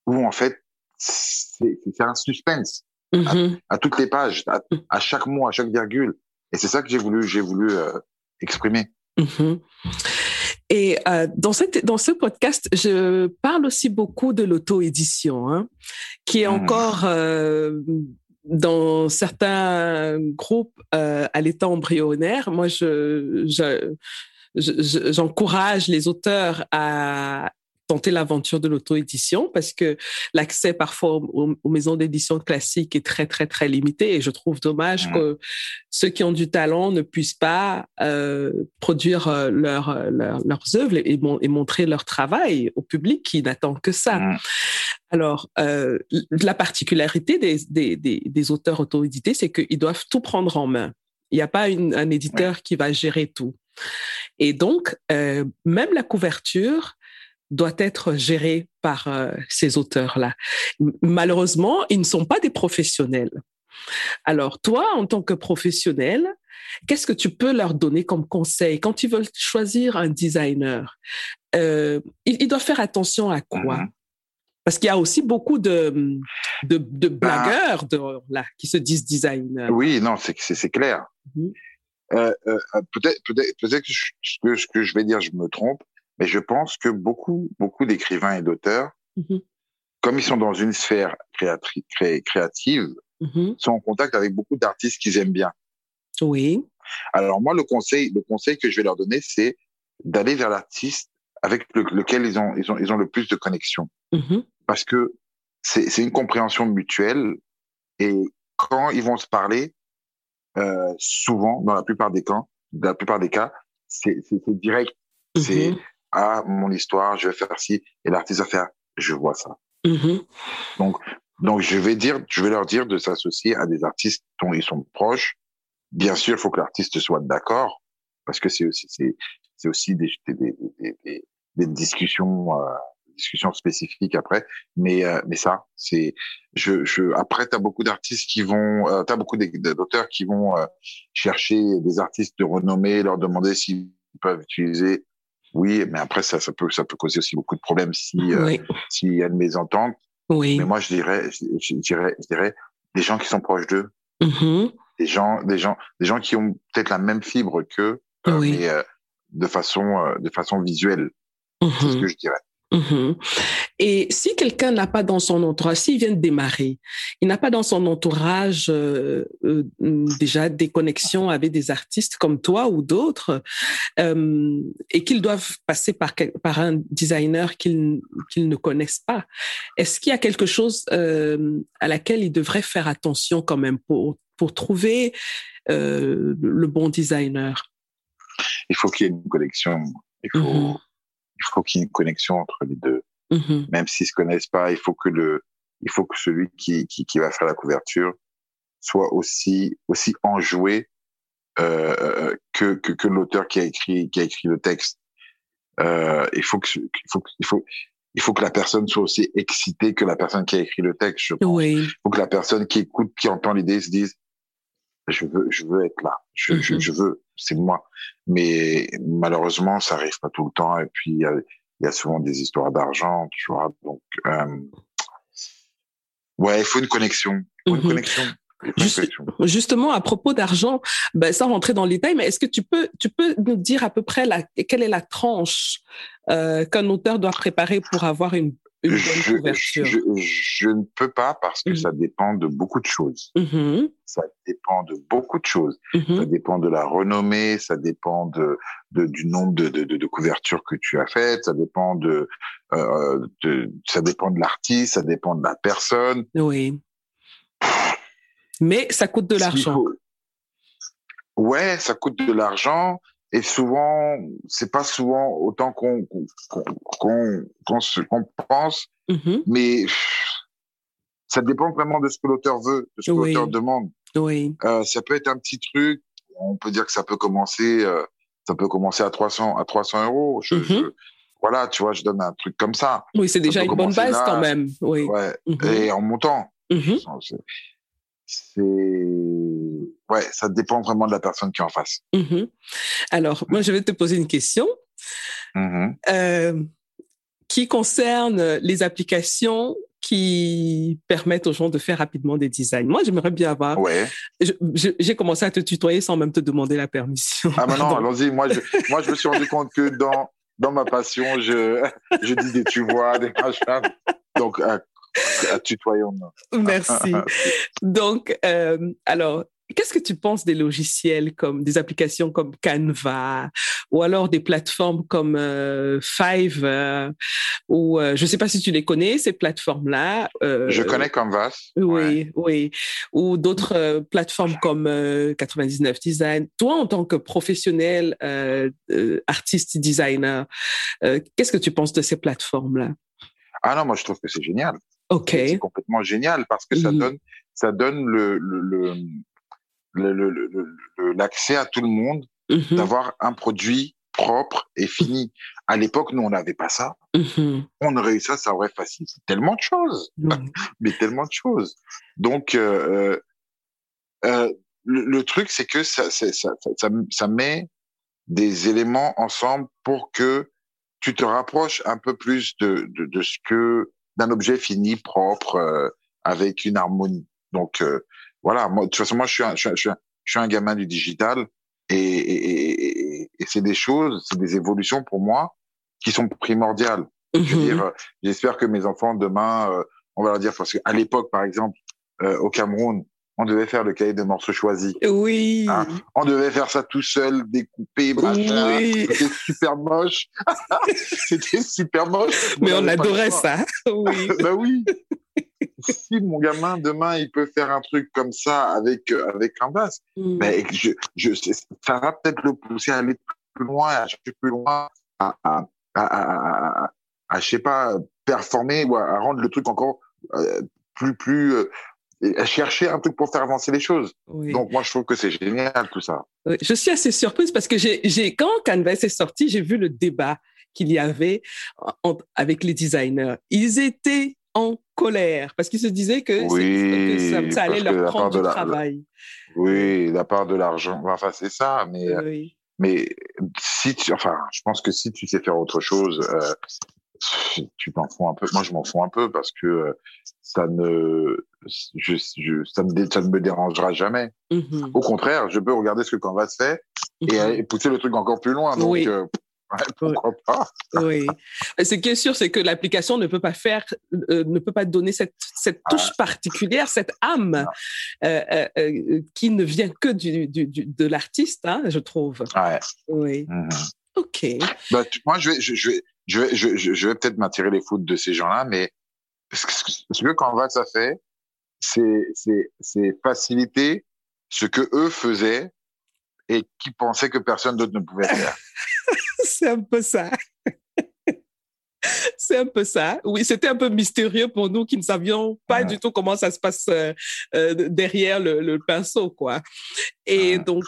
où en fait c'est un suspense à, mhm. à, toutes les pages, à, à, chaque mot, à chaque virgule. Et c'est ça que j'ai voulu, j'ai voulu exprimer. Mhm. Et euh, dans, cette, dans ce podcast, je parle aussi beaucoup de l'auto-édition, hein, qui est hmm. encore euh, dans certains groupes euh, à l'état embryonnaire. Moi, je, j'encourage je, les auteurs à tenter l'aventure de l'auto-édition parce que l'accès parfois aux, maisons d'édition classiques est très, très, très limité et je trouve dommage que ceux qui ont du talent ne puissent pas euh, produire euh, leur, euh, leur, leurs œuvres et, et, montrer leur travail au public qui n'attend que ça. Alors, euh, la particularité des, des, des, des auteurs auto-édités, c'est qu'ils doivent tout prendre en main. Il n'y a pas une, un éditeur qui va gérer tout. Et donc, euh, même la couverture, doit être géré par euh, ces auteurs-là. Malheureusement, ils ne sont pas des professionnels. Alors, toi, en tant que professionnel, qu'est-ce que tu peux leur donner comme conseil quand ils veulent choisir un designer? Euh, ils, doivent faire attention à quoi? Mm-hmm. Parce qu'il y a aussi beaucoup de, de, de bah blagueurs de, là, qui se disent designers. Oui, non, c'est clair. Mm-hmm. euh, euh, peut-être peut peut que, que ce que je vais dire, je me trompe, mais je pense que beaucoup, beaucoup d'écrivains et d'auteurs, mm-hmm. comme ils sont dans une sphère créative, mm-hmm. sont en contact avec beaucoup d'artistes qu'ils aiment bien. Oui. Alors moi, le conseil, le conseil que je vais leur donner, c'est d'aller vers l'artiste avec lequel ils ont, ils ont, ils ont le plus de connexion. Mm-hmm. Parce que c'est une compréhension mutuelle et quand ils vont se parler, euh, souvent, dans la plupart des cas, dans la plupart des cas, c'est direct. C'est à mon histoire, je vais faire ci, et l'artiste va faire, je vois ça. Mm-hmm. Donc, donc je vais dire, je vais leur dire de s'associer à des artistes dont ils sont proches. Bien sûr, il faut que l'artiste soit d'accord, parce que c'est aussi, c'est, c'est aussi des, des, des, des, des discussions, euh, discussions spécifiques après. Mais, euh, mais ça, c'est, je, je, après, t'as beaucoup d'artistes qui vont, euh, t'as beaucoup d'auteurs qui vont euh, chercher des artistes de renommée, leur demander s'ils peuvent utiliser oui, mais après ça, ça peut, ça peut causer aussi beaucoup de problèmes si euh, s'il y a une mésentente. Oui. Mais moi, je dirais, je, dirais, je dirais des gens qui sont proches d'eux, mm-hmm. des gens, des gens, des gens qui ont peut-être la même fibre qu'eux, euh, mais euh, de façon, de façon visuelle. C'est ce mm-hmm. que je dirais. Mhm. Et si quelqu'un n'a pas dans son entourage, s'il vient de démarrer, il n'a pas dans son entourage euh, euh, déjà des connexions avec des artistes comme toi ou d'autres, euh, et qu'ils doivent passer par, par un designer qu'ils ne connaissent pas, est-ce qu'il y a quelque chose à laquelle ils devraient faire attention quand même pour pour trouver le bon designer? Il faut qu'il y ait une connexion. Il faut, Mhm. il faut qu'il y ait une connexion entre les deux. Mhm. Même s'ils se connaissent pas, il faut que le, il faut que celui qui, qui, qui va faire la couverture soit aussi, aussi enjoué euh, euh, que, que, que l'auteur qui a écrit, qui a écrit le texte. Euh, il faut que, il faut, il faut, il faut que la personne soit aussi excitée que la personne qui a écrit le texte. Je pense. Oui. Il faut que la personne qui écoute, qui entend l'idée, se dise je veux, je veux être là. Je, je, Mhm. je veux, c'est moi. Mais malheureusement, ça arrive pas tout le temps. Et puis il y a, il y a souvent des histoires d'argent, tu vois. Donc euh, ouais, il faut une connexion. Il faut une connexion. Juste-. Justement, à propos d'argent, ben, sans rentrer dans le détail, mais est-ce que tu peux, tu peux nous dire à peu près la, quelle est la tranche euh, qu'un auteur doit préparer pour avoir une, une bonne Je, couverture je, je ne peux pas parce que Mhm. ça dépend de beaucoup de choses. Mhm, Ça dépend de beaucoup de choses. Ça mhm, dépend de la renommée, ça dépend de, de du nombre de, de, couvertures que tu as faites, ça dépend de, euh, de ça dépend de l'artiste, ça dépend de la personne. Oui. Mais ça coûte de l'argent. Ouais, ça coûte de l'argent et souvent c'est pas souvent autant qu'on qu'on qu'on se- qu'on pense, Mhm, mais ça dépend vraiment de ce que l'auteur veut, de ce que Oui. l'auteur demande. Oui. Euh, ça peut être un petit truc. On peut dire que ça peut commencer, euh, ça peut commencer à 300, à 300 euros. Je, Mhm. je- voilà, tu vois, je donne un truc comme ça. Oui, c'est déjà une bonne base là. quand même. Oui. Ouais. Mhm, Et en montant. C'est, ouais, ça dépend vraiment de la personne qui est en face. Mhm. Alors, moi, je vais te poser une question Mhm. euh, qui concerne les applications qui permettent aux gens de faire rapidement des designs. Moi, j'aimerais bien avoir. Ouais. J'ai commencé à te tutoyer sans même te demander la permission. Ah, mais non, [laughs] Pardon. allons-y. Moi, je, [laughs] moi, je me suis rendu compte que dans, dans ma passion, je, je dis des tu vois, des machins. Donc, euh, tutoyons. [laughs] Merci. Donc, euh, alors, qu'est-ce que tu penses des logiciels comme des applications comme Canva ou alors des plateformes comme euh, Fiverr ou euh, je ne sais pas si tu les connais ces plateformes-là. euh, Je connais Canvas. Oui, Ouais. oui. Ou d'autres plateformes comme euh, 99 Design. Toi, en tant que professionnel, artiste, designer, qu'est-ce que tu penses de ces plateformes-là? Ah non, moi, je trouve que c'est génial. OK. C'est complètement génial parce que ça Mhm. donne, ça donne le, le, le, le- l'accès à tout le monde Mhm, d'avoir un produit propre et fini. À l'époque, nous, on n'avait pas ça. mhm. On aurait eu ça, ça aurait facilité tellement de choses, [laughs] mais tellement de choses. Donc, euh, euh, le, le truc, c'est que ça, ça, ça, ça met des éléments ensemble pour que tu te rapproches un peu plus de, de, de ce que d'un objet fini, propre, euh, avec une harmonie. Donc euh, voilà, moi, de toute façon, moi, je suis un, je suis un, je suis un, je suis un gamin du digital et, et, et, et- c'est des choses, c'est des évolutions pour moi qui sont primordiales. Mhm. euh, j'espère que mes enfants demain, euh, on va leur dire parce qu'à l'époque, par exemple, euh, au Cameroun, on devait faire le cahier de morceaux choisis. Oui. Ah, On devait faire ça tout seul, découpé, machin. Oui. C'était super moche. [laughs] C'était super moche. Mais on adorait ça. [laughs] Oui. [laughs] bah oui. si mon gamin demain il peut faire un truc comme ça avec euh, avec Canvas, Mm. ben je, je ça va peut-être le pousser à aller plus loin, à chercher plus loin, à à à, à, je sais pas performer ou à, à rendre le truc encore euh, plus plus euh, et chercher un truc pour faire avancer les choses. Oui. Donc moi je trouve que c'est génial tout ça. Oui, Je suis assez surprise parce que j'ai, quand Canvas est sorti, j'ai vu le débat qu'il y avait en- avec les designers. Ils étaient en colère parce qu'ils se disaient que, c'est- Oui, que ça, ça allait leur la prendre du la- travail. Oui, la part de l'argent. Enfin c'est ça, mais mais si tu, enfin je pense que si tu sais faire autre chose, euh, [laughs] tu t'en fous un peu. Moi je m'en fous un peu parce que euh, ça ne je, je, ça, me, ça ne me dérangera jamais. Mhm. Au contraire, je peux regarder ce que Canvas fait et, Mhm. aller pousser le truc encore plus loin. Donc, Oui. euh, [laughs] pourquoi pas? Oui. Et Ce qui est sûr, c'est que l'application ne peut pas faire, euh, ne peut pas donner cette, cette Ah. touche particulière, cette âme euh, euh, euh, qui ne vient que du, du, du- de l'artiste, hein, je trouve. Ouais. Oui. Mhm. OK. Bah, tu- moi, je vais, je, je vais, je vais, je, je- vais peut-être m'attirer les foudres de ces gens-là, mais ce que, Canvas a fait, c'est, c'est, c'est faciliter ce que eux faisaient et qui pensaient que personne d'autre ne pouvait faire. [laughs] c'est un peu ça. [laughs] C'est un peu ça. Oui, c'était un peu mystérieux pour nous qui ne savions pas du tout comment ça se passe euh, euh, derrière le, pinceau, quoi. Et donc,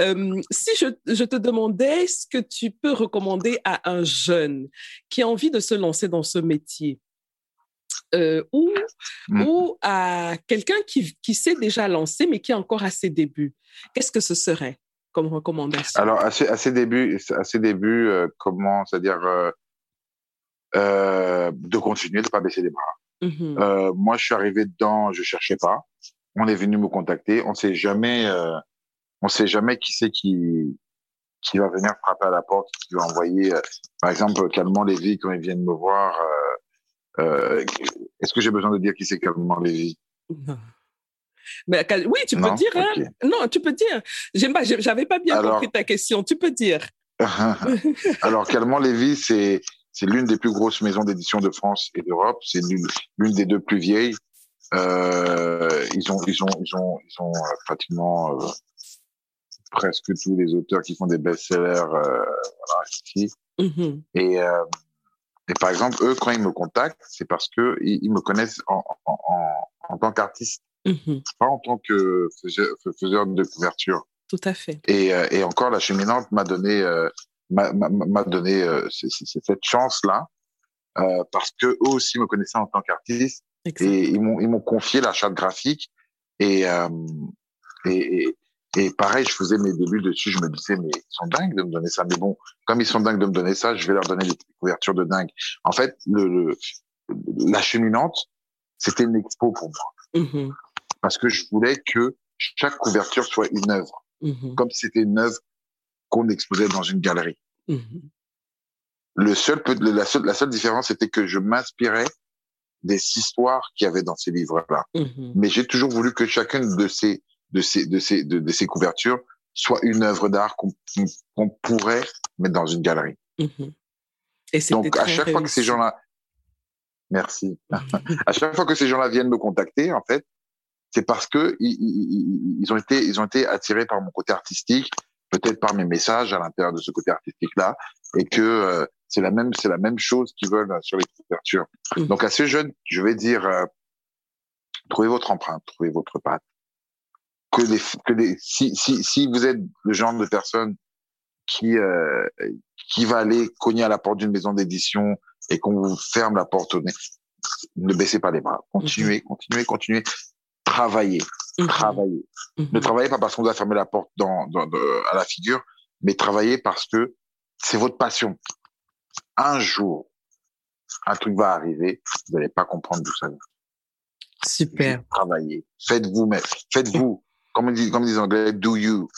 euh, si je, je, te demandais ce que tu peux recommander à un jeune qui a envie de se lancer dans ce métier, ou, mm. ou à quelqu'un qui, qui s'est déjà lancé mais qui est encore à ses débuts, qu'est-ce que ce serait comme recommandation? Alors, à ses, à ses débuts, à ses débuts comment, c'est-à-dire euh, de continuer, de pas baisser les bras. Mm-hmm. Euh, moi, je suis arrivé dedans, je cherchais pas. On est venu me contacter. On sait jamais, euh, on sait jamais qui c'est qui qui va venir frapper à la porte, qui va envoyer, par exemple, Calmement Lévy quand ils viennent me voir. Est-ce que j'ai besoin de dire qui c'est Calmement Lévy? Mais, oui, tu peux dire. Hein? Non, tu peux dire. J'aime pas. J'avais pas bien compris ta question. Tu peux dire. [laughs] Alors, Calmement Lévy, c'est c'est l'une des plus grosses maisons d'édition de France et d'Europe. C'est l'une des deux plus vieilles. Euh, ils ont, ils ont, ils ont, ils ont euh, pratiquement euh, presque tous les auteurs qui font des best-sellers, euh, voilà, ici. Mm-hmm. Et, et par exemple, eux, quand ils me contactent, c'est parce que ils, me connaissent en, en, en, en tant qu'artiste, mm-hmm. pas en tant que faiseur, faiseur, de couverture. Tout à fait. Et, et encore, la cheminante m'a donné m'a donné euh, cette chance-là euh, parce que eux aussi me connaissaient en tant qu'artiste et ils m'ont confié la charte graphique et, euh, et, et pareil, je faisais mes débuts dessus. Je me disais, mais ils sont dingues de me donner ça. Mais bon, comme ils sont dingues de me donner ça, je vais leur donner des couvertures de dingue. En fait, le, le la cheminante, c'était une expo pour moi. Mmh Parce que je voulais que chaque couverture soit une œuvre. Mmh comme si c'était une œuvre qu'on exposait dans une galerie. Mhm. Le seul, la, seule, la seule différence, c'était que je m'inspirais des histoires qu'il y avait dans ces livres-là. Mhm. Mais j'ai toujours voulu que chacune de ces, de ces, de ces, de, ces couvertures soit une œuvre d'art qu'on pourrait mettre dans une galerie. Mhm. Et Donc, à chaque fois que ces gens-là, merci. à chaque fois que ces gens-là viennent me contacter, en fait, c'est parce que ils, ils, ont été, ils ont été attirés par mon côté artistique, peut-être par mes messages à l'intérieur de ce côté artistique-là, et que euh, c'est la même, c'est la même chose qu'ils veulent sur les couvertures. Mmh. Donc à ces jeunes, je vais dire, euh, trouvez votre empreinte, trouvez votre patte. Que les, que les, si, si, si vous êtes le genre de personne qui euh, qui va aller cogner à la porte d'une maison d'édition et qu'on vous ferme la porte au nez, ne baissez pas les bras. Continuez, mmh. continuez, continuez travailler, mmh. travailler. Mhm. Ne travaillez pas parce qu'on doit fermer la porte dans, dans, à la figure, mais travaillez parce que c'est votre passion. Un jour, un truc va arriver, vous n'allez pas comprendre d'où ça vient. Super. Travaillez. Faites-vous, mais faites-vous. comme, disent, comme disent les Anglais, do you.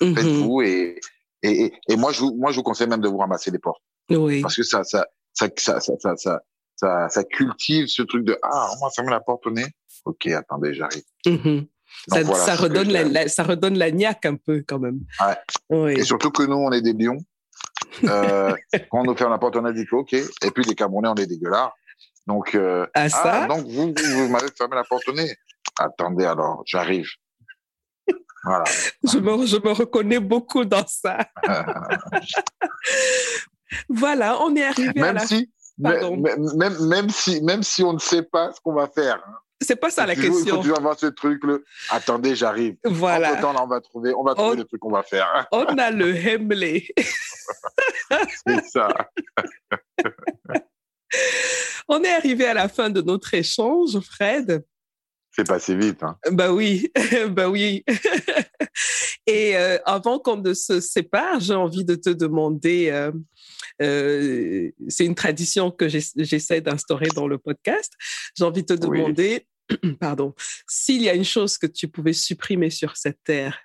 Mhm. Faites-vous et, et, et, moi, je vous, moi, je vous conseille même de vous ramasser les portes. Oui. Parce que ça, ça, ça, ça, ça, ça, ça ça, ça, cultive ce truc de ah on m'a fermé la porte au nez ok attendez j'arrive. Mhm. Ça, ça, redonne la, ça redonne la niaque un peu quand même. Ouais. Et surtout que nous, on est des lions. [laughs] Euh, quand on nous ferme la porte, on a dit ok. Et puis les Camerounais, on est dégueulards. Donc, euh, ah, ça? ah, donc vous, vous, m'avez fermé la porte au nez. Attendez alors, j'arrive. Voilà. [laughs] Je me, je me reconnais beaucoup dans ça. [laughs] voilà, on est arrivé même à la... Si, même, même, même, si, même si on ne sait pas ce qu'on va faire. C'est pas ça la question. Il faut toujours avoir ce truc, le attendez, j'arrive. Voilà. En temps, là, on va trouver, on va trouver le truc qu'on va faire. [laughs] On a le Hemley. C'est ça. [laughs] on est arrivé à la fin de notre échange, Fred. C'est passé vite. Hein. Bah oui, [laughs] bah oui. Et euh, avant qu'on ne se sépare, j'ai envie de te demander euh, euh, c'est une tradition que j'essaie d'instaurer dans le podcast. J'ai envie de te demander, [clears throat] pardon, s'il y a une chose que tu pouvais supprimer sur cette terre,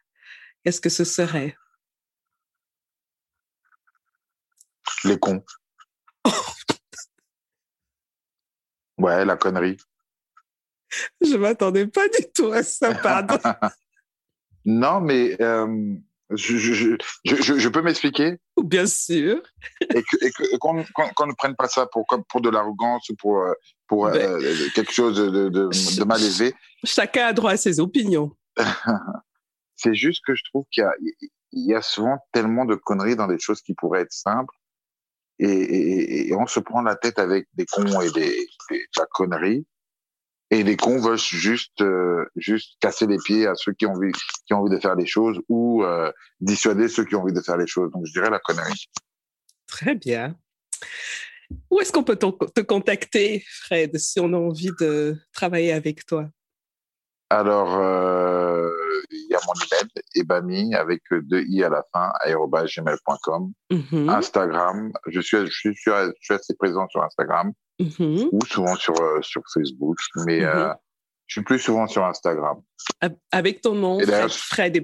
qu'est-ce que ce serait? Les cons. [laughs] ouais, la connerie. Je m'attendais pas du tout à ça, pardon. [laughs] non, mais euh, je, je, je, je, peux m'expliquer Bien sûr. Et qu'on ne prenne pas ça pour, pour de l'arrogance ou pour, euh, pour ben euh, quelque chose de, de, de, mal élevé. Chacun a droit à ses opinions. [laughs] C'est juste que je trouve qu'il y a, il y a souvent tellement de conneries dans des choses qui pourraient être simples. Et on se prend la tête avec des cons et des, des de la connerie. Et les cons veulent juste, euh, juste casser les pieds à ceux qui ont envie, qui ont envie de faire les choses ou euh, dissuader ceux qui ont envie de faire les choses. Donc, je dirais la connerie. Très bien. Où est-ce qu'on peut te contacter, Fred, si on a envie de travailler avec toi? Alors, euh, il y a mon email, ebami, avec deux i à la fin, aérobasgmail.com. Mm Instagram, je suis, je, suis, je suis assez présent sur Instagram. Mm-hmm. ou souvent sur, euh, sur Facebook, mais mm-hmm. euh, je suis plus souvent sur Instagram. Avec ton nom, Fred, Fred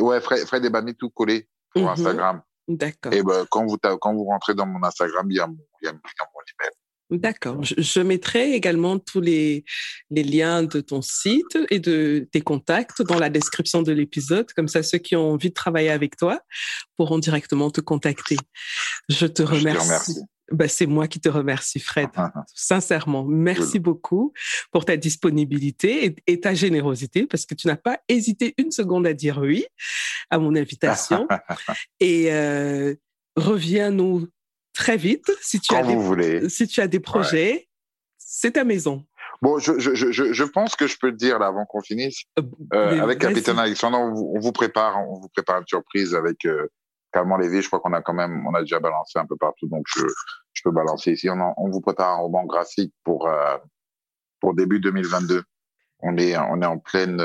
ouais, Fred, Fred Ebami tout collé pour mm-hmm. Instagram. D'accord. Et ben, quand, vous, quand vous rentrez dans mon Instagram, il y a mon, il y a mon. D'accord. Je, mettrai également tous les, les, liens de ton site et de tes contacts dans la description de l'épisode. Comme ça, ceux qui ont envie de travailler avec toi pourront directement te contacter. Je te remercie. Je te remercie. Ben, c'est moi qui te remercie, Fred. Sincèrement, merci beaucoup pour ta disponibilité et, ta générosité parce que tu n'as pas hésité une seconde à dire oui à mon invitation. [laughs] et euh, reviens-nous très vite si tu, as des, si tu as des projets. C'est ta maison. Bon, je, je, je, je, pense que je peux te dire là avant qu'on finisse. Euh, euh avec Capitaine Alexandre, on vous, on vous, prépare, on vous prépare une surprise avec euh, Lévy, je crois qu'on a quand même, on a déjà balancé un peu partout, donc je, je peux balancer ici. On, on vous prépare un roman graphique pour euh, pour début 2022. On est on est en pleine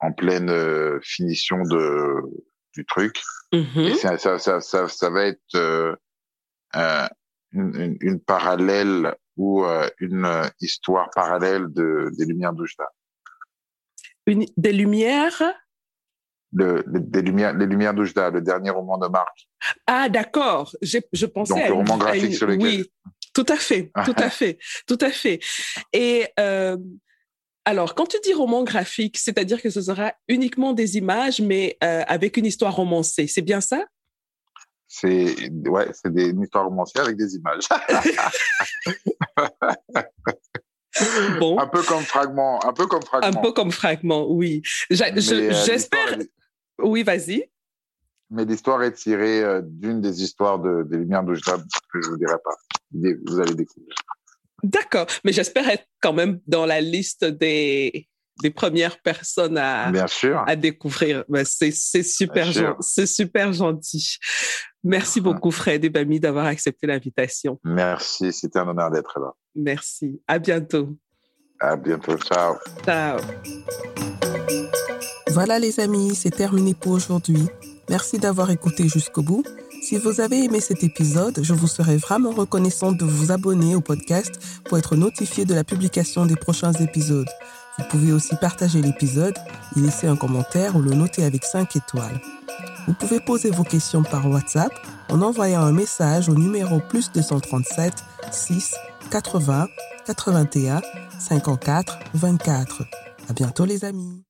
en pleine finition de du truc. Mm-hmm. Et ça, ça, ça, ça, ça va être euh, une, une, parallèle ou une histoire parallèle de des Lumières d'Oujda. Des Lumières? Le, des lumières, les Lumières d'Oujda, le dernier roman de Marc. Ah, d'accord. Je pensais Donc, le roman graphique sur lequel. Oui, tout à fait, tout à fait, tout à fait. Et euh, alors, quand tu dis roman graphique, c'est-à-dire que ce sera uniquement des images, mais euh, avec une histoire romancée, c'est bien ça? C'est ouais, c'est des, une histoire romancée avec des images. [laughs] Bon. Un peu comme fragment, un peu comme fragment. Un peu comme fragment, oui. Euh, j'espère. Oui, vas-y. Mais l'histoire est tirée euh, d'une des histoires de, des Lumières de que je ne vous dirai pas. Vous allez découvrir. D'accord, mais j'espère être quand même dans la liste des, des premières personnes à, Bien sûr. à découvrir. Ben, c'est super, c'est super gentil. Merci beaucoup, Fred et Bami, d'avoir accepté l'invitation. Merci, c'était un honneur d'être là. Merci. À bientôt. À bientôt. Ciao. Ciao. Voilà les amis, c'est terminé pour aujourd'hui. Merci d'avoir écouté jusqu'au bout. Si vous avez aimé cet épisode, je vous serais vraiment reconnaissante de vous abonner au podcast pour être notifié de la publication des prochains épisodes. Vous pouvez aussi partager l'épisode, y laisser un commentaire ou le noter avec 5 étoiles. Vous pouvez poser vos questions par WhatsApp en envoyant un message au numéro plus 237 6 80 81 54 24. À bientôt les amis.